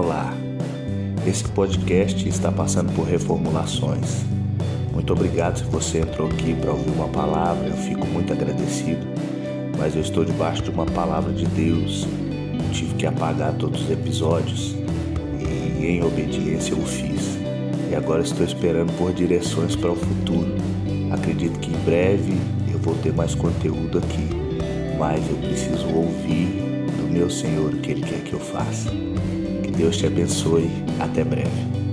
Olá, esse podcast está passando por reformulações. Muito obrigado se você entrou aqui para ouvir uma palavra, eu fico muito agradecido, mas eu estou debaixo de uma palavra de Deus. Eu tive que apagar todos os episódios e, em obediência, eu fiz. E agora estou esperando por direções para o futuro. Acredito que em breve eu vou ter mais conteúdo aqui, mas eu preciso ouvir meu Senhor o que Ele quer que eu faça. Que Deus te abençoe. Até breve.